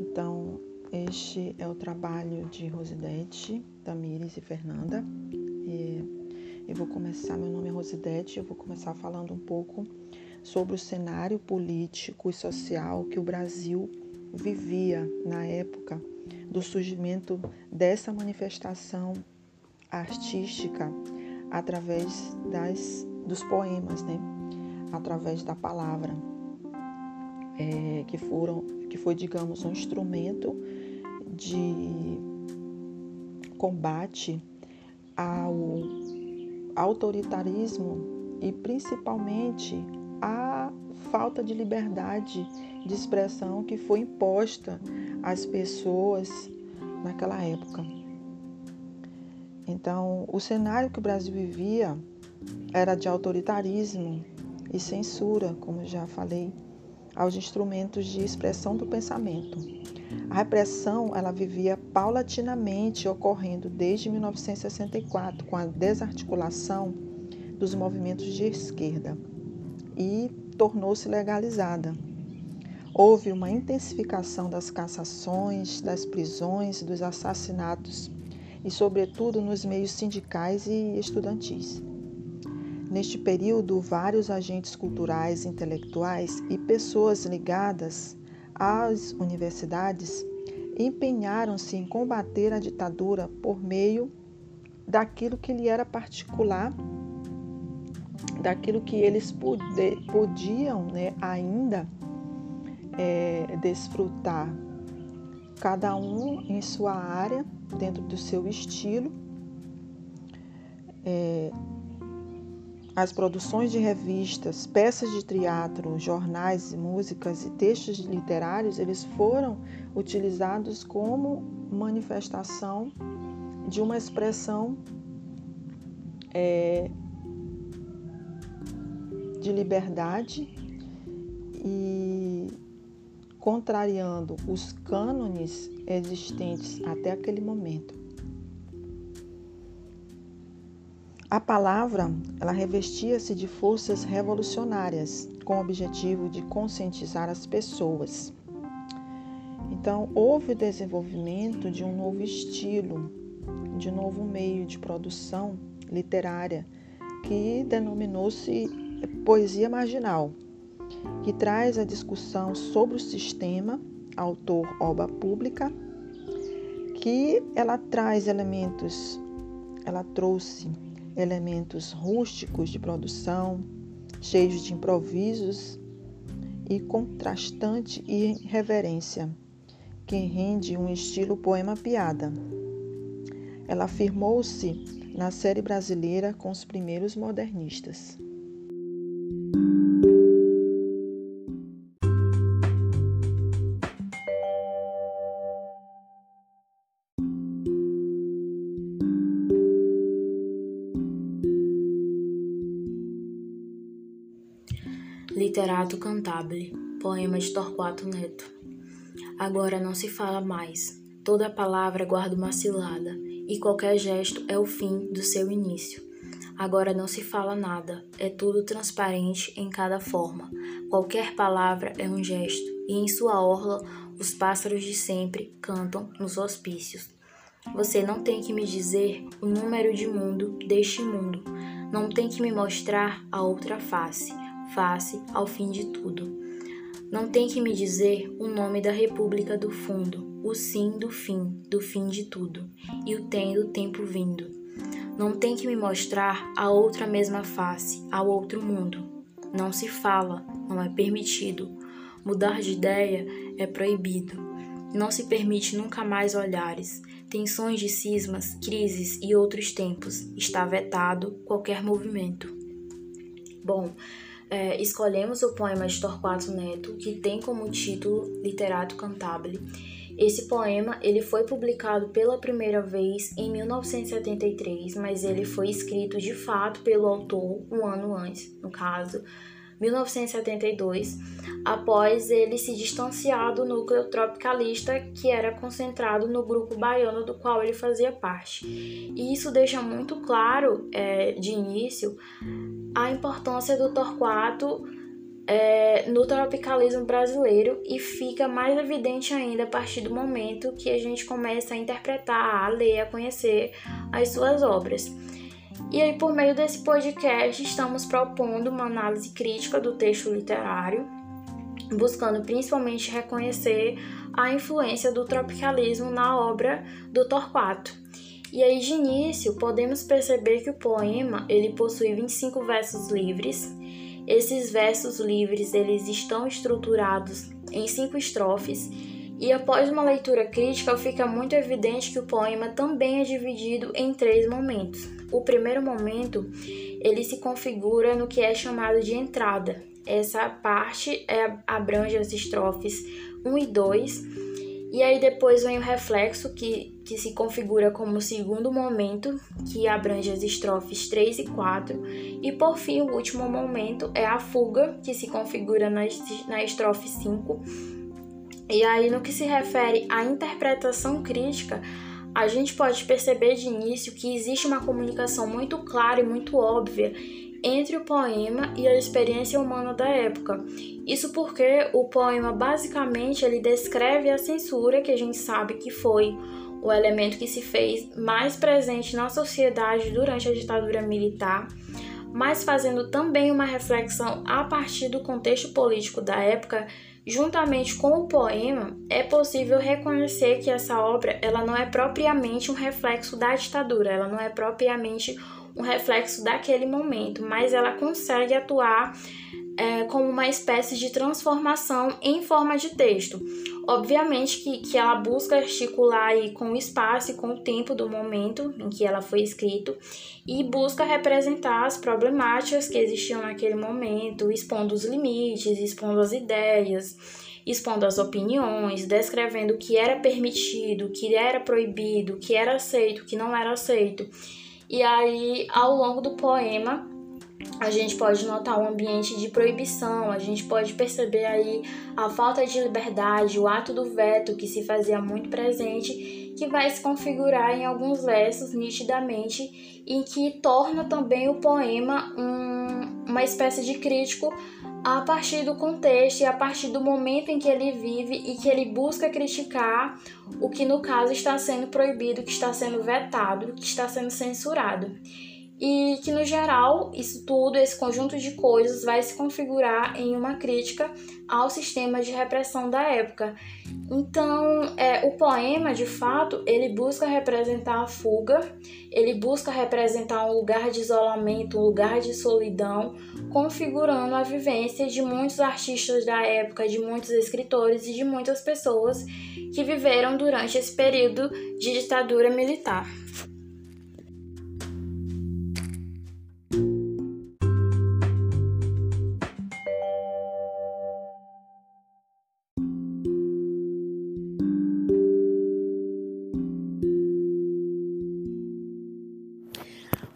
Então, este é o trabalho de Rosidete, Tamires e Fernanda. E eu vou começar, meu nome é Rosidete, eu vou começar falando um pouco sobre o cenário político e social que o Brasil vivia na época do surgimento dessa manifestação artística através das, dos poemas, né? através da palavra é, que foram que foi digamos um instrumento de combate ao autoritarismo e principalmente a falta de liberdade de expressão que foi imposta às pessoas naquela época. Então, o cenário que o Brasil vivia era de autoritarismo e censura, como já falei aos instrumentos de expressão do pensamento. A repressão ela vivia paulatinamente ocorrendo desde 1964 com a desarticulação dos movimentos de esquerda e tornou-se legalizada. Houve uma intensificação das cassações, das prisões, dos assassinatos e, sobretudo, nos meios sindicais e estudantis. Neste período, vários agentes culturais, intelectuais e pessoas ligadas às universidades empenharam-se em combater a ditadura por meio daquilo que lhe era particular, daquilo que eles podiam né, ainda é, desfrutar, cada um em sua área, dentro do seu estilo. É, as produções de revistas, peças de teatro, jornais, músicas e textos literários, eles foram utilizados como manifestação de uma expressão é, de liberdade e contrariando os cânones existentes até aquele momento. A palavra, ela revestia-se de forças revolucionárias, com o objetivo de conscientizar as pessoas. Então, houve o desenvolvimento de um novo estilo, de um novo meio de produção literária, que denominou-se poesia marginal, que traz a discussão sobre o sistema, autor, obra pública, que ela traz elementos, ela trouxe elementos rústicos de produção, cheios de improvisos e contrastante irreverência, que rende um estilo poema-piada. Ela afirmou-se na série brasileira com os primeiros modernistas. Literato Cantabile, poema de Torquato Neto. Agora não se fala mais, toda palavra guarda uma cilada, e qualquer gesto é o fim do seu início. Agora não se fala nada, é tudo transparente em cada forma. Qualquer palavra é um gesto, e em sua orla os pássaros de sempre cantam nos hospícios. Você não tem que me dizer o número de mundo deste mundo, não tem que me mostrar a outra face face ao fim de tudo. Não tem que me dizer o nome da República do Fundo, o sim do fim, do fim de tudo, e o tem do tempo vindo. Não tem que me mostrar a outra mesma face, ao outro mundo. Não se fala, não é permitido. Mudar de ideia é proibido. Não se permite nunca mais olhares, tensões de cismas, crises e outros tempos. Está vetado qualquer movimento. Bom, é, escolhemos o poema de Torquato Neto, que tem como título Literato Cantabile. Esse poema ele foi publicado pela primeira vez em 1973, mas ele foi escrito de fato pelo autor um ano antes, no caso, 1972, após ele se distanciar do núcleo tropicalista que era concentrado no grupo baiano do qual ele fazia parte. E isso deixa muito claro é, de início a importância do Torquato é, no tropicalismo brasileiro e fica mais evidente ainda a partir do momento que a gente começa a interpretar, a ler, a conhecer as suas obras. E aí, por meio desse podcast, estamos propondo uma análise crítica do texto literário, buscando principalmente reconhecer a influência do tropicalismo na obra do Torquato. E aí, de início, podemos perceber que o poema ele possui 25 versos livres. Esses versos livres eles estão estruturados em cinco estrofes e após uma leitura crítica fica muito evidente que o poema também é dividido em três momentos. O primeiro momento, ele se configura no que é chamado de entrada. Essa parte é, abrange as estrofes 1 e 2, e aí depois vem o reflexo, que, que se configura como o segundo momento, que abrange as estrofes 3 e 4, e por fim o último momento é a fuga, que se configura na, na estrofe 5. E aí no que se refere à interpretação crítica, a gente pode perceber de início que existe uma comunicação muito clara e muito óbvia entre o poema e a experiência humana da época. Isso porque o poema basicamente ele descreve a censura que a gente sabe que foi o elemento que se fez mais presente na sociedade durante a ditadura militar, mas fazendo também uma reflexão a partir do contexto político da época Juntamente com o poema, é possível reconhecer que essa obra ela não é propriamente um reflexo da ditadura, ela não é propriamente um reflexo daquele momento, mas ela consegue atuar é, como uma espécie de transformação em forma de texto. Obviamente que, que ela busca articular aí com o espaço e com o tempo do momento em que ela foi escrito e busca representar as problemáticas que existiam naquele momento, expondo os limites, expondo as ideias, expondo as opiniões, descrevendo o que era permitido, o que era proibido, o que era aceito, o que não era aceito. E aí, ao longo do poema, a gente pode notar um ambiente de proibição, a gente pode perceber aí a falta de liberdade, o ato do veto que se fazia muito presente, que vai se configurar em alguns versos nitidamente, e que torna também o poema um, uma espécie de crítico a partir do contexto e a partir do momento em que ele vive e que ele busca criticar o que no caso está sendo proibido, que está sendo vetado, que está sendo censurado e que no geral isso tudo, esse conjunto de coisas vai se configurar em uma crítica ao sistema de repressão da época. Então, é, o poema, de fato, ele busca representar a fuga, ele busca representar um lugar de isolamento, um lugar de solidão, configurando a vivência de muitos artistas da época, de muitos escritores e de muitas pessoas que viveram durante esse período de ditadura militar.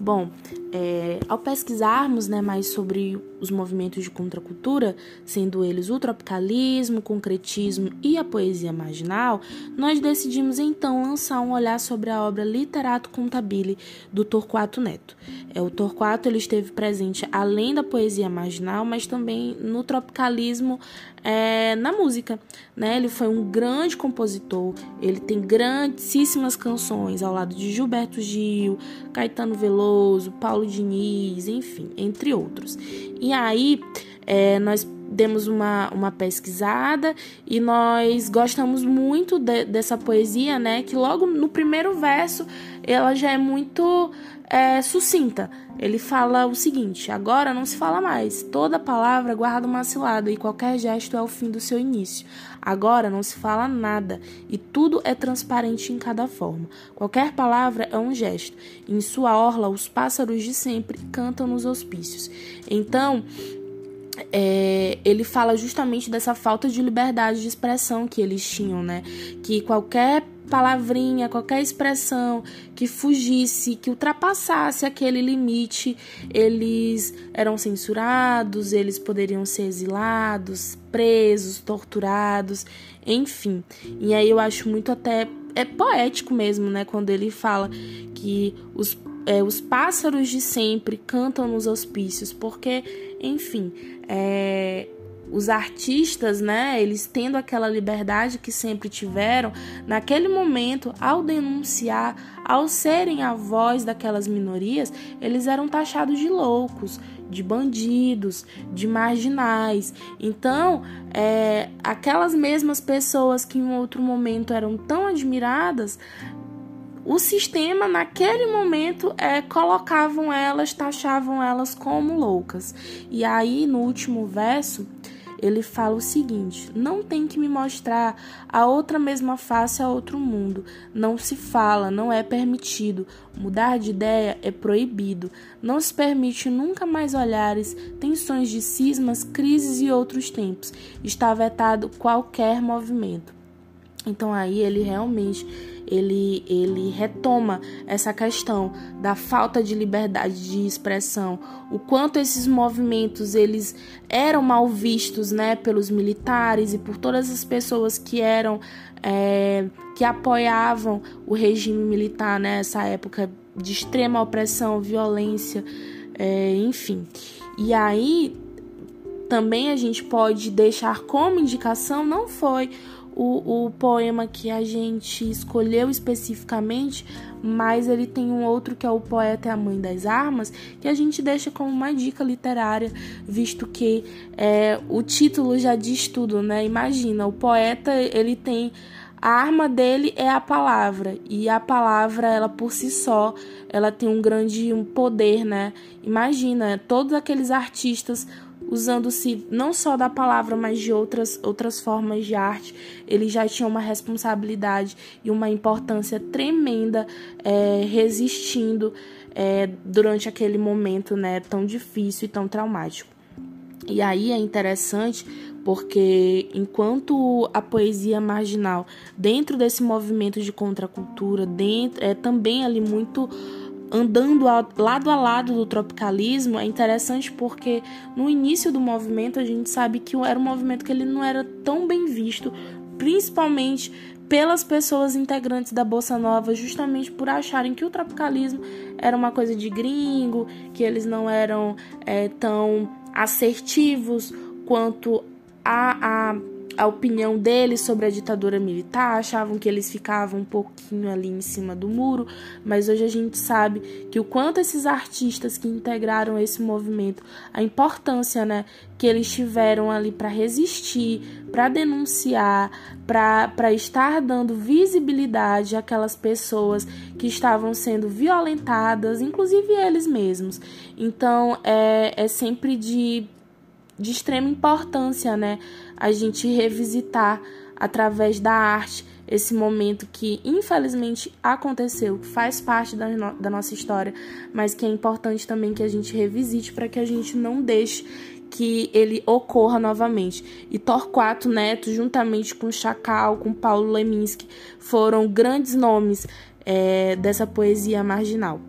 Bom, é, ao pesquisarmos né, mais sobre os movimentos de contracultura, sendo eles o tropicalismo, o concretismo e a poesia marginal, nós decidimos então lançar um olhar sobre a obra Literato Contabile do Torquato Neto. É, o Torquato ele esteve presente além da poesia marginal, mas também no tropicalismo é, na música. Né? Ele foi um grande compositor, ele tem grandíssimas canções ao lado de Gilberto Gil, Caetano Veloso, Paulo Diniz, enfim, entre outros. E aí é, nós demos uma, uma pesquisada e nós gostamos muito de, dessa poesia, né? Que logo no primeiro verso ela já é muito é, sucinta. Ele fala o seguinte: agora não se fala mais. Toda palavra guarda uma cilada e qualquer gesto é o fim do seu início. Agora não se fala nada e tudo é transparente em cada forma. Qualquer palavra é um gesto. Em sua orla, os pássaros de sempre cantam nos hospícios. Então, é, ele fala justamente dessa falta de liberdade de expressão que eles tinham, né? Que qualquer palavrinha, qualquer expressão que fugisse, que ultrapassasse aquele limite, eles eram censurados, eles poderiam ser exilados, presos, torturados, enfim. E aí eu acho muito até é poético mesmo, né, quando ele fala que os é, os pássaros de sempre cantam nos hospícios, porque, enfim, é, os artistas, né, eles tendo aquela liberdade que sempre tiveram, naquele momento, ao denunciar, ao serem a voz daquelas minorias, eles eram taxados de loucos, de bandidos, de marginais. Então, é, aquelas mesmas pessoas que em outro momento eram tão admiradas, o sistema naquele momento é, colocavam elas, taxavam elas como loucas. E aí no último verso ele fala o seguinte: não tem que me mostrar a outra mesma face a outro mundo. Não se fala, não é permitido. Mudar de ideia é proibido. Não se permite nunca mais olhares, tensões de cismas, crises e outros tempos. Está vetado qualquer movimento. Então aí ele realmente ele, ele retoma essa questão da falta de liberdade de expressão, o quanto esses movimentos eles eram mal vistos, né, pelos militares e por todas as pessoas que eram é, que apoiavam o regime militar nessa né, época de extrema opressão, violência, é, enfim. E aí também a gente pode deixar como indicação não foi o, o poema que a gente escolheu especificamente, mas ele tem um outro que é o Poeta e a Mãe das Armas, que a gente deixa como uma dica literária, visto que é, o título já diz tudo, né? Imagina, o poeta ele tem a arma dele é a palavra e a palavra ela por si só ela tem um grande um poder né imagina todos aqueles artistas usando-se não só da palavra, mas de outras, outras formas de arte, ele já tinha uma responsabilidade e uma importância tremenda é, resistindo é, durante aquele momento né, tão difícil e tão traumático. E aí é interessante porque enquanto a poesia marginal, dentro desse movimento de contracultura, dentro, é também ali muito andando lado a lado do tropicalismo é interessante porque no início do movimento a gente sabe que era um movimento que ele não era tão bem visto, principalmente pelas pessoas integrantes da Bolsa Nova, justamente por acharem que o tropicalismo era uma coisa de gringo, que eles não eram é, tão assertivos quanto a, a a opinião deles sobre a ditadura militar, achavam que eles ficavam um pouquinho ali em cima do muro, mas hoje a gente sabe que o quanto esses artistas que integraram esse movimento, a importância, né, que eles tiveram ali para resistir, para denunciar, para estar dando visibilidade àquelas pessoas que estavam sendo violentadas, inclusive eles mesmos. Então é, é sempre de de extrema importância, né? A gente revisitar através da arte esse momento que infelizmente aconteceu, que faz parte da, no da nossa história, mas que é importante também que a gente revisite para que a gente não deixe que ele ocorra novamente. E Torquato Neto, juntamente com Chacal, com Paulo Leminski, foram grandes nomes é, dessa poesia marginal.